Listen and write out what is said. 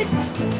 Hit.